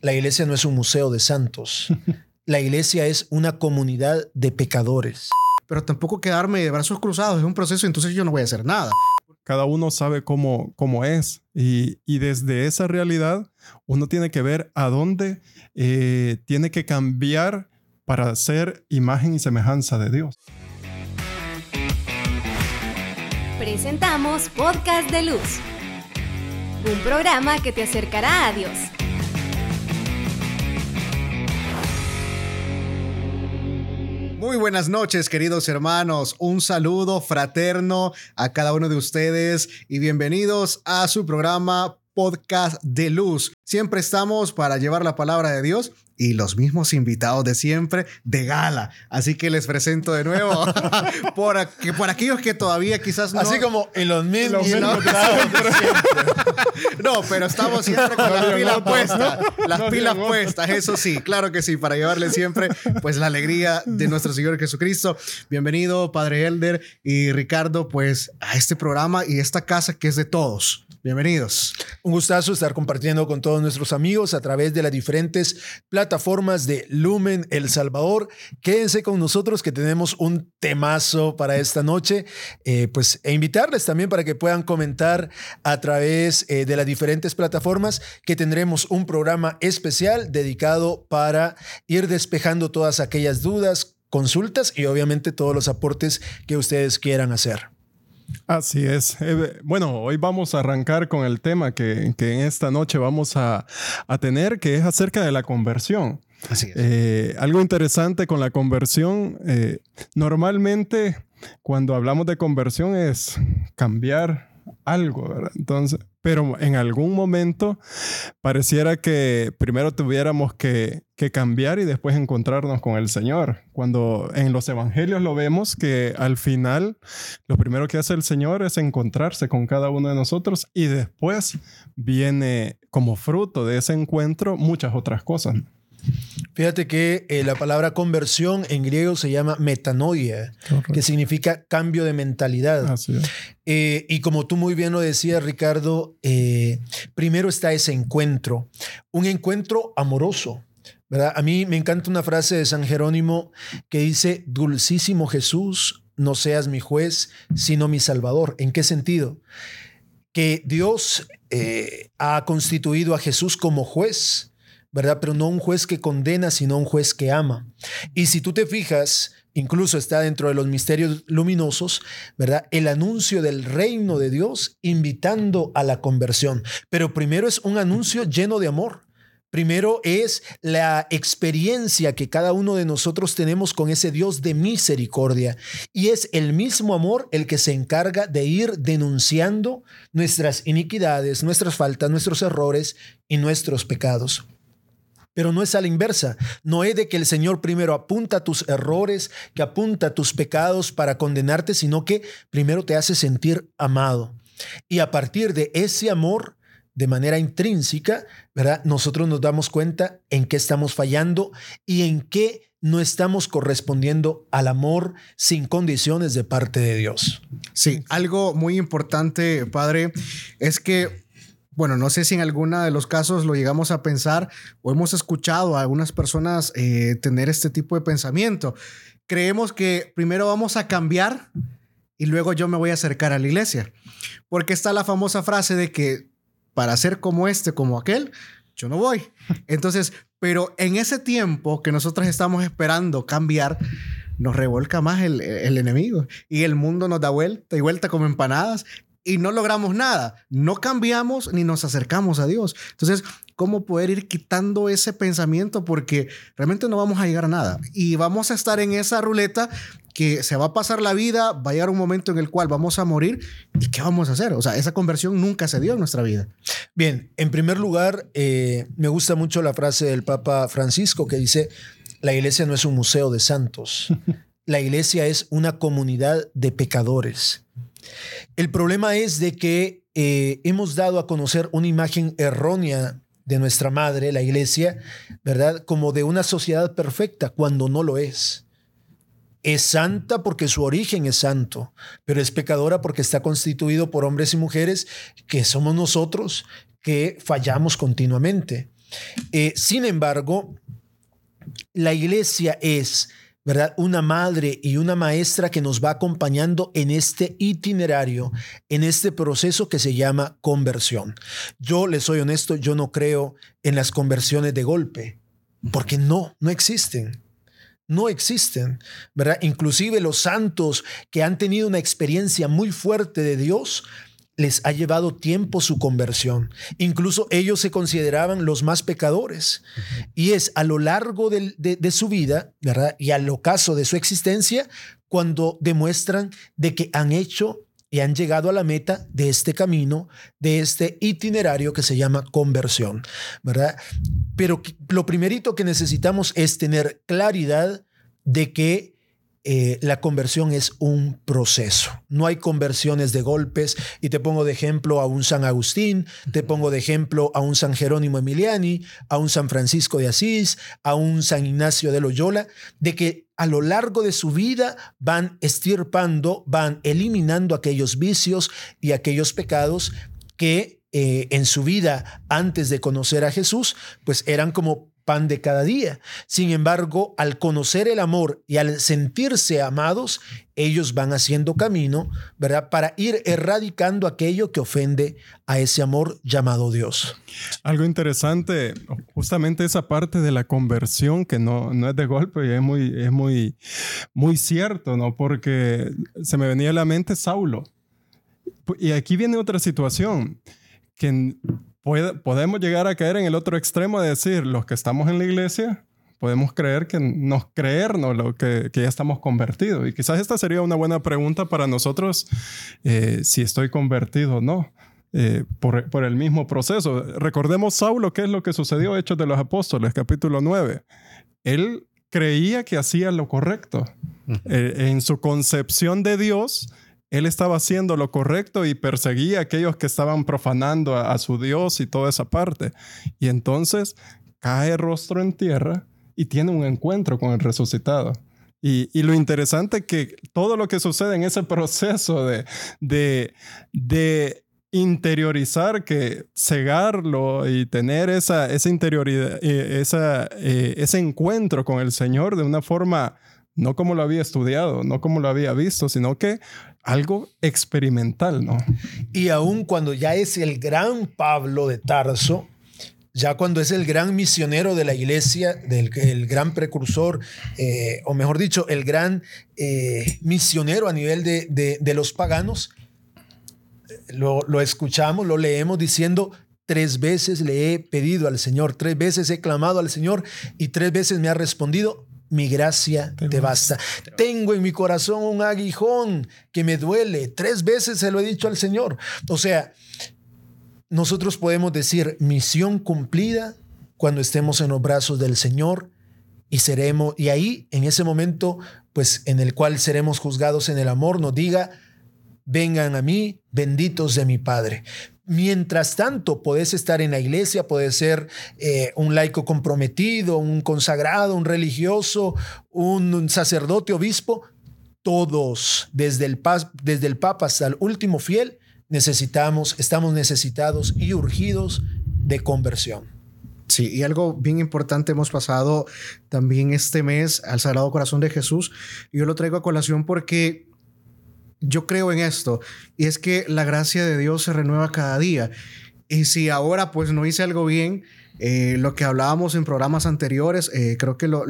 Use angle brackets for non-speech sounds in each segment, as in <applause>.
La iglesia no es un museo de santos. <laughs> La iglesia es una comunidad de pecadores. Pero tampoco quedarme de brazos cruzados es un proceso, entonces yo no voy a hacer nada. Cada uno sabe cómo, cómo es y, y desde esa realidad uno tiene que ver a dónde eh, tiene que cambiar para ser imagen y semejanza de Dios. Presentamos Podcast de Luz, un programa que te acercará a Dios. Muy buenas noches, queridos hermanos. Un saludo fraterno a cada uno de ustedes y bienvenidos a su programa Podcast de Luz. Siempre estamos para llevar la palabra de Dios y los mismos invitados de siempre de gala. Así que les presento de nuevo <laughs> por, por aquellos que todavía quizás no. Así como en los mismos. no, no, pero estamos siempre con las pilas puestas. Las pilas puestas, eso sí, claro que sí, para llevarle siempre pues la alegría de nuestro Señor Jesucristo. Bienvenido, Padre Elder y Ricardo, pues a este programa y esta casa que es de todos. Bienvenidos. Un gustazo estar compartiendo con todos nuestros amigos a través de las diferentes plataformas de Lumen El Salvador. Quédense con nosotros que tenemos un temazo para esta noche. Eh, pues e invitarles también para que puedan comentar a través eh, de las diferentes plataformas que tendremos un programa especial dedicado para ir despejando todas aquellas dudas, consultas y obviamente todos los aportes que ustedes quieran hacer. Así es. Eh, bueno, hoy vamos a arrancar con el tema que, que en esta noche vamos a, a, tener, que es acerca de la conversión. Así es. Eh, algo interesante con la conversión, eh, normalmente cuando hablamos de conversión es cambiar algo, ¿verdad? Entonces, pero en algún momento pareciera que primero tuviéramos que, que, cambiar y después encontrarnos con el Señor. Cuando en los evangelios lo vemos que al final lo primero que hace el Señor es encontrarse con cada uno de nosotros y después viene como fruto de ese encuentro muchas otras cosas. Fíjate que eh, la palabra conversión en griego se llama metanoia, Correcto. que significa cambio de mentalidad. Eh, y como tú muy bien lo decías, Ricardo, eh, primero está ese encuentro, un encuentro amoroso. ¿verdad? A mí me encanta una frase de San Jerónimo que dice, dulcísimo Jesús, no seas mi juez, sino mi salvador. ¿En qué sentido? Que Dios ha constituido a Jesús como juez ¿verdad? Pero no un juez que condena, sino un juez que ama. Y si tú te fijas, incluso está dentro de los misterios luminosos, ¿verdad? El anuncio del reino de Dios invitando a la conversión. Pero primero es un anuncio lleno de amor. Primero es la experiencia que cada uno de nosotros tenemos con ese Dios de misericordia. Y es el mismo amor el que se encarga de ir denunciando nuestras iniquidades, nuestras faltas, nuestros errores y nuestros pecados. Pero no es a la inversa. No es de que el Señor primero apunta tus errores, que apunta tus pecados para condenarte, sino que primero te hace sentir amado. Y a partir de ese amor, de manera intrínseca, ¿verdad? Nosotros nos damos cuenta en qué estamos fallando y en qué no estamos correspondiendo al amor sin condiciones de parte de Dios. Sí, algo muy importante, Padre, es que bueno, no sé si en alguna de los casos lo llegamos a pensar o hemos escuchado a algunas personas eh, tener este tipo de pensamiento. Creemos que primero vamos a cambiar y luego yo me voy a acercar a la iglesia. Porque está la famosa frase de que para ser como este, como aquel, yo no voy. <laughs> Entonces, pero en ese tiempo que nosotros estamos esperando cambiar, nos revuelca más el, el, enemigo y el mundo nos da vuelta y vuelta como empanadas y no logramos nada. No cambiamos ni nos acercamos a Dios. Entonces, ¿cómo poder ir quitando ese pensamiento? Porque realmente no vamos a llegar a nada. Y vamos a estar en esa ruleta que se va a pasar la vida, va a llegar un momento en el cual vamos a morir. ¿Y qué vamos a hacer? O sea, esa conversión nunca se dio en nuestra vida. Bien, en primer lugar, eh, me gusta mucho la frase del Papa Francisco que dice, la iglesia no es un museo de santos. <laughs> La iglesia es una comunidad de pecadores. El problema es de que eh, hemos dado a conocer una imagen errónea de nuestra madre, la iglesia, ¿verdad? Como de una sociedad perfecta, cuando no lo es. Es santa porque su origen es santo, pero es pecadora porque está constituido por hombres y mujeres que somos nosotros que fallamos continuamente. Eh, sin embargo, la iglesia es, ¿verdad? Una madre y una maestra que nos va acompañando en este itinerario, en este proceso que se llama conversión. Yo les soy honesto, yo no creo en las conversiones de golpe, porque no, no existen no existen, ¿verdad? Inclusive los santos que han tenido una experiencia muy fuerte de Dios, les ha llevado tiempo su conversión. Incluso ellos se consideraban los más pecadores. Y es a lo largo de, de, su vida, ¿verdad? Y al ocaso de su existencia, cuando demuestran de que han hecho y han llegado a la meta de este camino, de este itinerario que se llama conversión, ¿verdad? Pero lo primerito que necesitamos es tener claridad de que eh, la conversión es un proceso. No hay conversiones de golpes. Y te pongo de ejemplo a un San Agustín, te pongo de ejemplo a un San Jerónimo Emiliani, a un San Francisco de Asís, a un San Ignacio de Loyola, de que a lo largo de su vida van estirpando, van eliminando aquellos vicios y aquellos pecados que eh, en su vida antes de conocer a Jesús, pues eran como pan de cada día. Sin embargo, al conocer el amor y al sentirse amados, ellos van haciendo camino, ¿verdad? Para ir erradicando aquello que ofende a ese amor llamado Dios. Algo interesante, justamente esa parte de la conversión que no, no es de golpe y es muy, es muy, muy cierto, ¿no? Porque se me venía a la mente Saulo. Y aquí viene otra situación, que podemos llegar a caer en el otro extremo de decir, los que estamos en la iglesia, podemos creer que nos creernos lo que, que ya estamos convertidos. Y quizás esta sería una buena pregunta para nosotros, eh, si estoy convertido o no. Eh, por, por, el mismo proceso. Recordemos Saulo, qué es lo que sucedió, Hechos de los Apóstoles, capítulo 9. Él creía que hacía lo correcto. Eh, en su concepción de Dios, él estaba haciendo lo correcto y perseguía a aquellos que estaban profanando a, su Dios y toda esa parte. Y entonces cae rostro en tierra y tiene un encuentro con el resucitado. Y, lo interesante es que todo lo que sucede en ese proceso de, de, de interiorizar, que cegarlo y tener esa, esa interioridad, eh, esa, eh, ese encuentro con el Señor de una forma no como lo había estudiado, no como lo había visto, sino que algo experimental, ¿no? Y aún cuando ya es el gran Pablo de Tarso, ya cuando es el gran misionero de la iglesia, del, el gran precursor, eh, o mejor dicho, el gran eh, misionero a nivel de, los paganos, lo, escuchamos, lo leemos diciendo, tres veces le he pedido al Señor, tres veces he clamado al Señor y tres veces me ha respondido, mi gracia te, basta. Tengo en mi corazón un aguijón que me duele. Tres veces se lo he dicho al Señor. O sea, nosotros podemos decir misión cumplida cuando estemos en los brazos del Señor y seremos, y ahí, en ese momento, pues en el cual seremos juzgados en el amor, nos diga, vengan a mí, benditos de mi Padre. Mientras tanto, puedes estar en la iglesia, puedes ser eh, un laico comprometido, un consagrado, un religioso, un, sacerdote, obispo. Todos, desde el, desde el Papa hasta el último fiel, necesitamos, estamos necesitados y urgidos de conversión. Sí, y algo bien importante hemos pasado también este mes al Sagrado Corazón de Jesús. Yo lo traigo a colación porque yo creo en esto y es que la gracia de Dios se renueva cada día. Y si ahora pues no hice algo bien, eh, lo que hablábamos en programas anteriores, eh, creo que lo,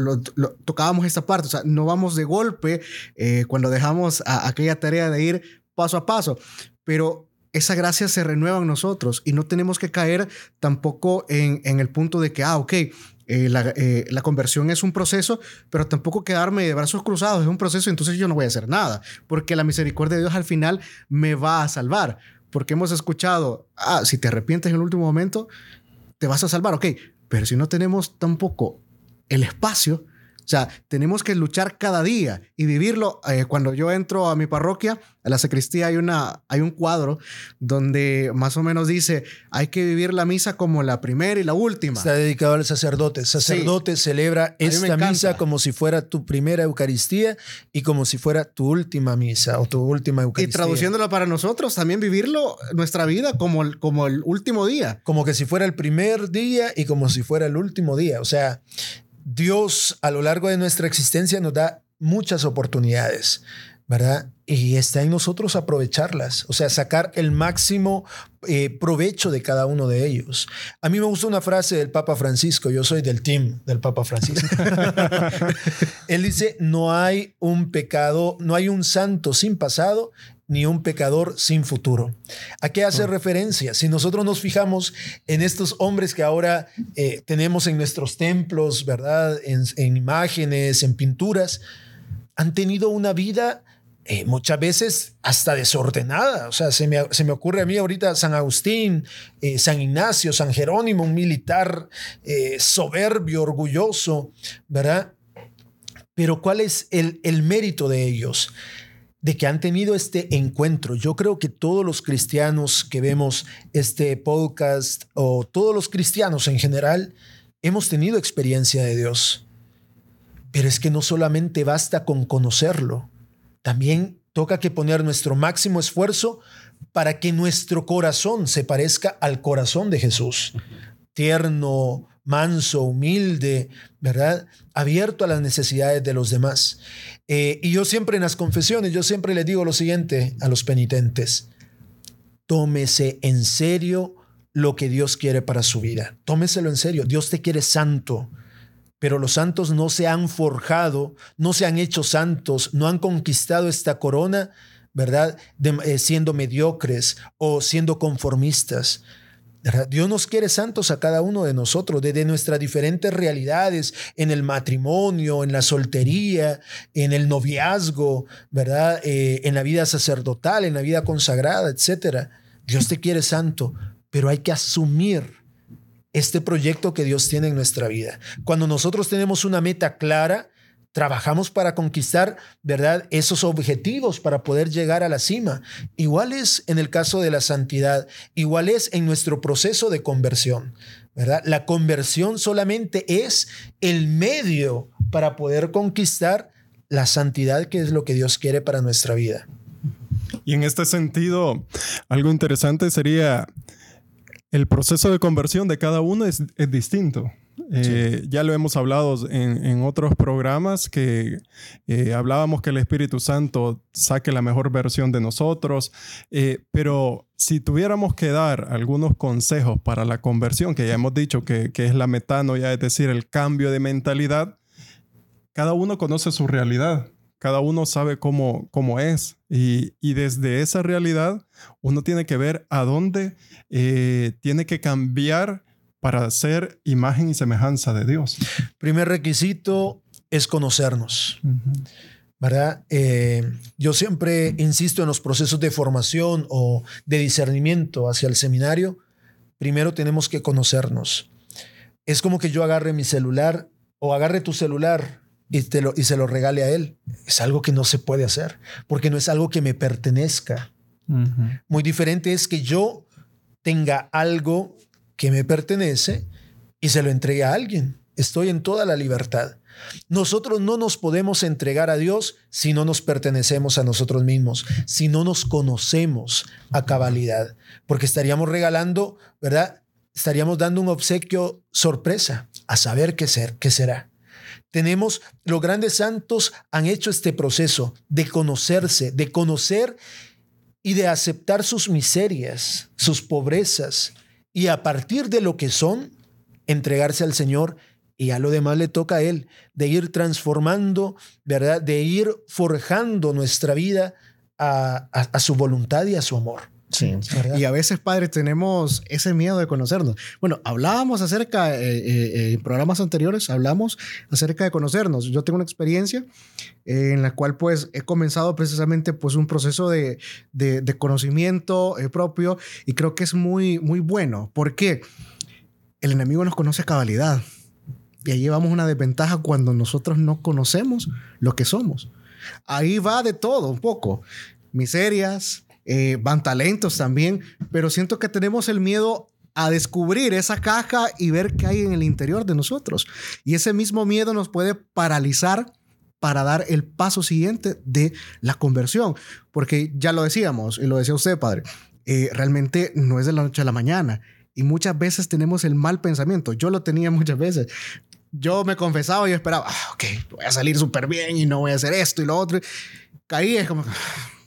tocábamos esta parte, o sea, no vamos de golpe eh, cuando dejamos aquella tarea de ir paso a paso, pero esa gracia se renueva en nosotros y no tenemos que caer tampoco en, en el punto de que, ah, ok, eh, eh, la, conversión es un proceso, pero tampoco quedarme de brazos cruzados es un proceso, entonces yo no voy a hacer nada, porque la misericordia de Dios al final me va a salvar, porque hemos escuchado, ah, si te arrepientes en el último momento, te vas a salvar, ok, pero si no tenemos tampoco el espacio, O sea, tenemos que luchar cada día y vivirlo. Eh, cuando yo entro a mi parroquia, a la sacristía, hay, una, hay un cuadro donde más o menos dice, hay que vivir la misa como la primera y la última. Está dedicado al sacerdote. Sacerdote celebra esta misa como si fuera tu primera Eucaristía y como si fuera tu última misa o tu última Eucaristía. Y traduciéndolo para nosotros, también vivirlo, nuestra vida, como el, como el último día. Como que si fuera el primer día y como si fuera el último día. O sea, Dios a lo largo de nuestra existencia nos da muchas oportunidades, ¿verdad? Y está en nosotros aprovecharlas, o sea, sacar el máximo eh, provecho de cada uno de ellos. A mí me gusta una frase del Papa Francisco, yo soy del team del Papa Francisco. <laughs> Él dice, no hay un pecado, no hay un santo sin pasado ni un pecador sin futuro. ¿A qué hace referencia? Si nosotros nos fijamos en estos hombres que ahora eh, tenemos en nuestros templos, ¿verdad? En, imágenes, en pinturas, han tenido una vida eh, muchas veces hasta desordenada. O sea, se me, ocurre a mí ahorita San Agustín, eh, San Ignacio, San Jerónimo, un militar soberbio, orgulloso, ¿verdad? Pero ¿cuál es el, el mérito de ellos? De que han tenido este encuentro. Yo creo que todos los cristianos que vemos este podcast o todos los cristianos en general hemos tenido experiencia de Dios. Pero es que no solamente basta con conocerlo, también toca que poner nuestro máximo esfuerzo para que nuestro corazón se parezca al corazón de Jesús. Tierno, manso, humilde, ¿verdad? Abierto a las necesidades de los demás. Eh, y yo siempre en las confesiones, yo siempre les digo lo siguiente a los penitentes, tómese en serio lo que Dios quiere para su vida. Tómeselo en serio. Dios te quiere santo, pero los santos no se han forjado, no se han hecho santos, no han conquistado esta corona, ¿verdad? Eh, siendo mediocres o siendo conformistas. Dios nos quiere santos a cada uno de nosotros, desde nuestras diferentes realidades, en el matrimonio, en la soltería, en el noviazgo, ¿verdad? Eh, en la vida sacerdotal, en la vida consagrada, etc. Dios te quiere santo, pero hay que asumir este proyecto que Dios tiene en nuestra vida. Cuando nosotros tenemos una meta clara, trabajamos para conquistar, ¿verdad? Esos objetivos para poder llegar a la cima. Igual es en el caso de la santidad, igual es en nuestro proceso de conversión, ¿verdad? La conversión solamente es el medio para poder conquistar la santidad que es lo que Dios quiere para nuestra vida. Y en este sentido, algo interesante sería el proceso de conversión de cada uno es, es distinto. Eh, ya lo hemos hablado en, otros programas que eh, hablábamos que el Espíritu Santo saque la mejor versión de nosotros, eh, pero si tuviéramos que dar algunos consejos para la conversión, que ya hemos dicho que, es la metanoia, es decir, el cambio de mentalidad, cada uno conoce su realidad, cada uno sabe cómo, cómo es. Y, desde esa realidad uno tiene que ver a dónde tiene que cambiar para ser imagen y semejanza de Dios? Primer requisito es conocernos. ¿Verdad? Eh, yo siempre insisto en los procesos de formación o de discernimiento hacia el seminario. Primero tenemos que conocernos. Es como que yo agarre mi celular o agarre tu celular y, te lo, y se lo regale a él. Es algo que no se puede hacer porque no es algo que me pertenezca. Muy diferente es que yo tenga algo que me pertenece y se lo entregue a alguien. Estoy en toda la libertad. Nosotros no nos podemos entregar a Dios si no nos pertenecemos a nosotros mismos, si no nos conocemos a cabalidad, porque estaríamos regalando, ¿verdad? Estaríamos dando un obsequio sorpresa a saber qué ser, qué será. Tenemos, los grandes santos han hecho este proceso de conocerse, de conocer y de aceptar sus miserias, sus pobrezas, y a partir de lo que son, entregarse al Señor y a lo demás le toca a Él, de ir transformando, ¿verdad? De ir forjando nuestra vida a, su voluntad y a su amor. Sí. Y a veces, padre, tenemos ese miedo de conocernos. Bueno, hablábamos acerca, eh, eh, eh, en programas anteriores, hablamos acerca de conocernos. Yo tengo una experiencia en la cual, pues, he comenzado precisamente, pues, un proceso de, de, de conocimiento propio y creo que es muy, muy bueno. ¿Por qué? El enemigo nos conoce a cabalidad. Y ahí llevamos una desventaja cuando nosotros no conocemos lo que somos. Ahí va de todo un poco. Miserias, eh, van talentos también, pero siento que tenemos el miedo a descubrir esa caja y ver qué hay en el interior de nosotros. Y ese mismo miedo nos puede paralizar para dar el paso siguiente de la conversión. Porque ya lo decíamos, y lo decía usted, padre, eh, realmente no es de la noche a la mañana. Y muchas veces tenemos el mal pensamiento. Yo lo tenía <laughs> muchas veces. Yo me confesaba y esperaba, ah, ok, voy a salir súper bien y no voy a hacer esto y lo otro. Caí, es como,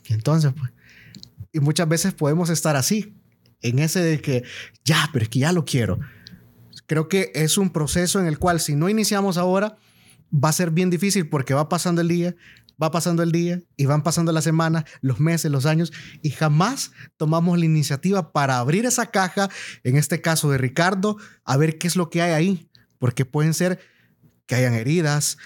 entonces, pues. Y muchas veces podemos estar así, en ese de que, ya, pero es que ya lo quiero. Creo que es un proceso en el cual si no iniciamos ahora, va a ser bien difícil porque va pasando el día, va pasando el día y van pasando las semanas, los meses, los años y jamás tomamos la iniciativa para abrir esa caja, en este caso de Ricardo, a ver qué es lo que hay ahí, porque pueden ser que hayan heridas,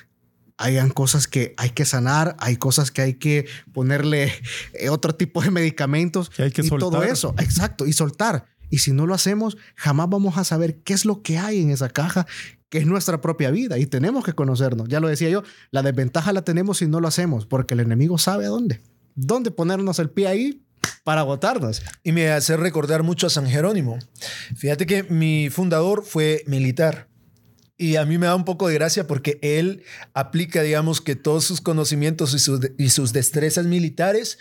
hayan cosas que hay que sanar, hay cosas que hay que ponerle eh, otro tipo de medicamentos que hay que y todo eso, exacto, y soltar. Y si no lo hacemos, jamás vamos a saber qué es lo que hay en esa caja, que es nuestra propia vida y tenemos que conocernos. Ya lo decía yo, la desventaja la tenemos si no lo hacemos, porque el enemigo sabe a dónde, dónde ponernos el pie ahí para agotarnos. Y me hace recordar mucho a San Jerónimo. Fíjate que mi fundador fue militar. Y a mí me da un poco de gracia porque él aplica, digamos, que todos sus conocimientos y sus, y sus destrezas militares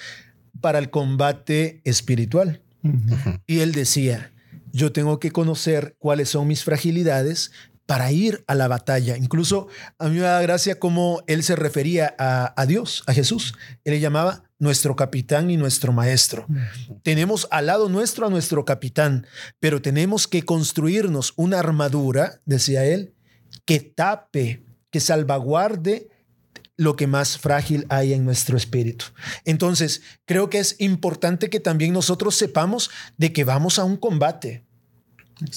para el combate espiritual. Y él decía, yo tengo que conocer cuáles son mis fragilidades para ir a la batalla. Incluso a mí me da gracia cómo él se refería a, a Dios, a Jesús. Él le llamaba nuestro capitán y nuestro maestro. Tenemos al lado nuestro a nuestro capitán, pero tenemos que construirnos una armadura, decía él, que tape, que salvaguarde lo que más frágil hay en nuestro espíritu. Entonces, creo que es importante que también nosotros sepamos de que vamos a un combate.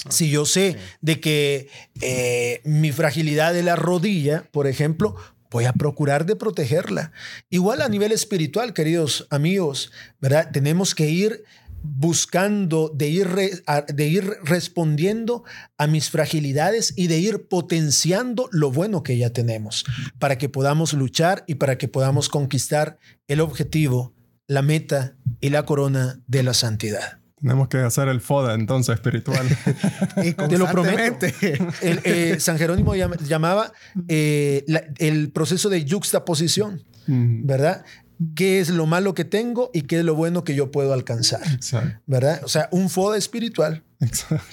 Si yo sé de que eh, mi fragilidad de la rodilla, por ejemplo, voy a procurar de protegerla. Igual a nivel espiritual, queridos amigos, ¿verdad? Tenemos que ir buscando de ir, de ir respondiendo a mis fragilidades y de ir potenciando lo bueno que ya tenemos para que podamos luchar y para que podamos conquistar el objetivo, la meta y la corona de la santidad. Tenemos que hacer el FODA entonces espiritual. <laughs> Te lo prometo. Eh, San Jerónimo llamaba eh, el proceso de yuxtaposición, ¿verdad? Qué es lo malo que tengo y qué es lo bueno que yo puedo alcanzar. ¿Verdad? O sea, un foda espiritual.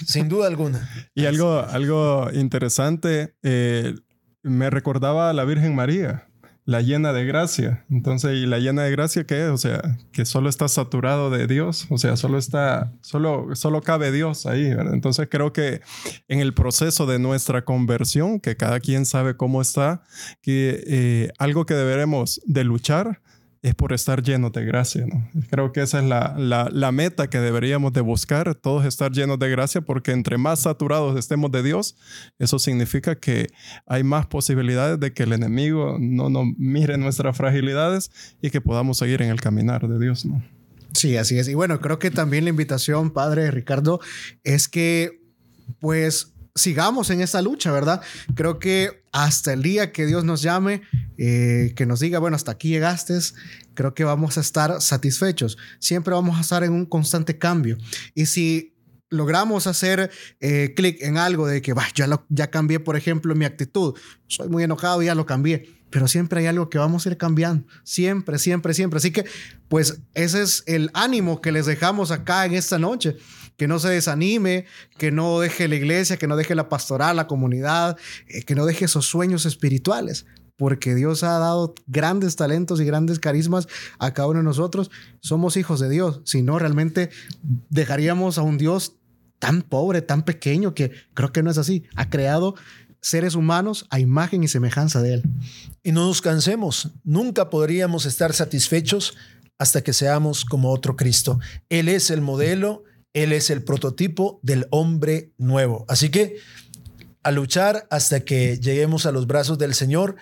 Sin duda alguna. Y algo, algo interesante, eh, me recordaba a la Virgen María, la llena de gracia. Entonces, ¿y la llena de gracia qué es? O sea, que solo está saturado de Dios, o sea, solo está, solo, solo cabe Dios ahí, ¿verdad? Entonces, creo que en el proceso de nuestra conversión, que cada quien sabe cómo está, que eh, algo que deberemos de luchar es por estar llenos de gracia. ¿no? Creo que esa es la, la, meta que deberíamos de buscar, todos estar llenos de gracia, porque entre más saturados estemos de Dios, eso significa que hay más posibilidades de que el enemigo no nos mire nuestras fragilidades y que podamos seguir en el caminar de Dios. ¿no? Sí, así es. Y bueno, creo que también la invitación, Padre Ricardo, es que pues sigamos en esa lucha, ¿verdad? Creo que hasta el día que Dios nos llame, eh, que nos diga, bueno, hasta aquí llegaste, creo que vamos a estar satisfechos. Siempre vamos a estar en un constante cambio. Y si logramos hacer eh, clic en algo de que, bah, ya, ya cambié, por ejemplo, mi actitud, soy muy enojado, ya lo cambié, pero siempre hay algo que vamos a ir cambiando, siempre, siempre, siempre. Así que, pues ese es el ánimo que les dejamos acá en esta noche que no se desanime, que no deje la iglesia, que no deje la pastoral, la comunidad, eh, que no deje esos sueños espirituales, porque Dios ha dado grandes talentos y grandes carismas a cada uno de nosotros. Somos hijos de Dios, si no realmente dejaríamos a un Dios tan pobre, tan pequeño, que creo que no es así. Ha creado seres humanos a imagen y semejanza de Él. Y no nos cansemos, nunca podríamos estar satisfechos hasta que seamos como otro Cristo. Él es el modelo, él es el prototipo del hombre nuevo. Así que a luchar hasta que lleguemos a los brazos del Señor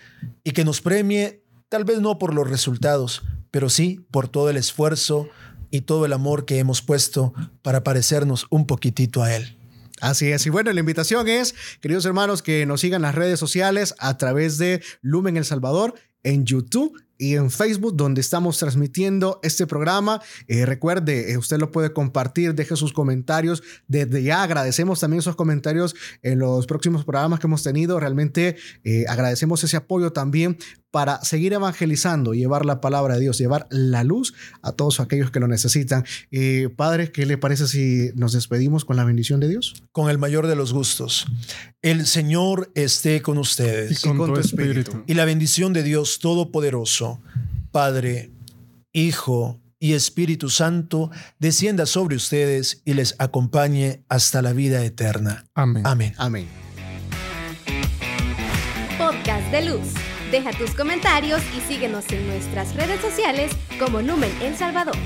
y que nos premie, tal vez no por los resultados, pero sí por todo el esfuerzo y todo el amor que hemos puesto para parecernos un poquitito a Él. Así es. Y bueno, la invitación es, queridos hermanos, que nos sigan las redes sociales a través de Lumen El Salvador en YouTube y en Facebook, donde estamos transmitiendo este programa. Eh, recuerde, eh, usted lo puede compartir, deje sus comentarios. Desde ya agradecemos también esos comentarios en los próximos programas que hemos tenido. Realmente eh, agradecemos ese apoyo también para seguir evangelizando, llevar la palabra de Dios, llevar la luz a todos aquellos que lo necesitan. padre, ¿qué le parece si nos despedimos con la bendición de Dios? Con el mayor de los gustos. El Señor esté con ustedes. Y con, tu espíritu. Y la bendición de Dios Todopoderoso Padre, Hijo y Espíritu Santo, descienda sobre ustedes y les acompañe hasta la vida eterna. Amén. Amén. Amén. Podcast de Luz. Deja tus comentarios y síguenos en nuestras redes sociales como Lumen El Salvador.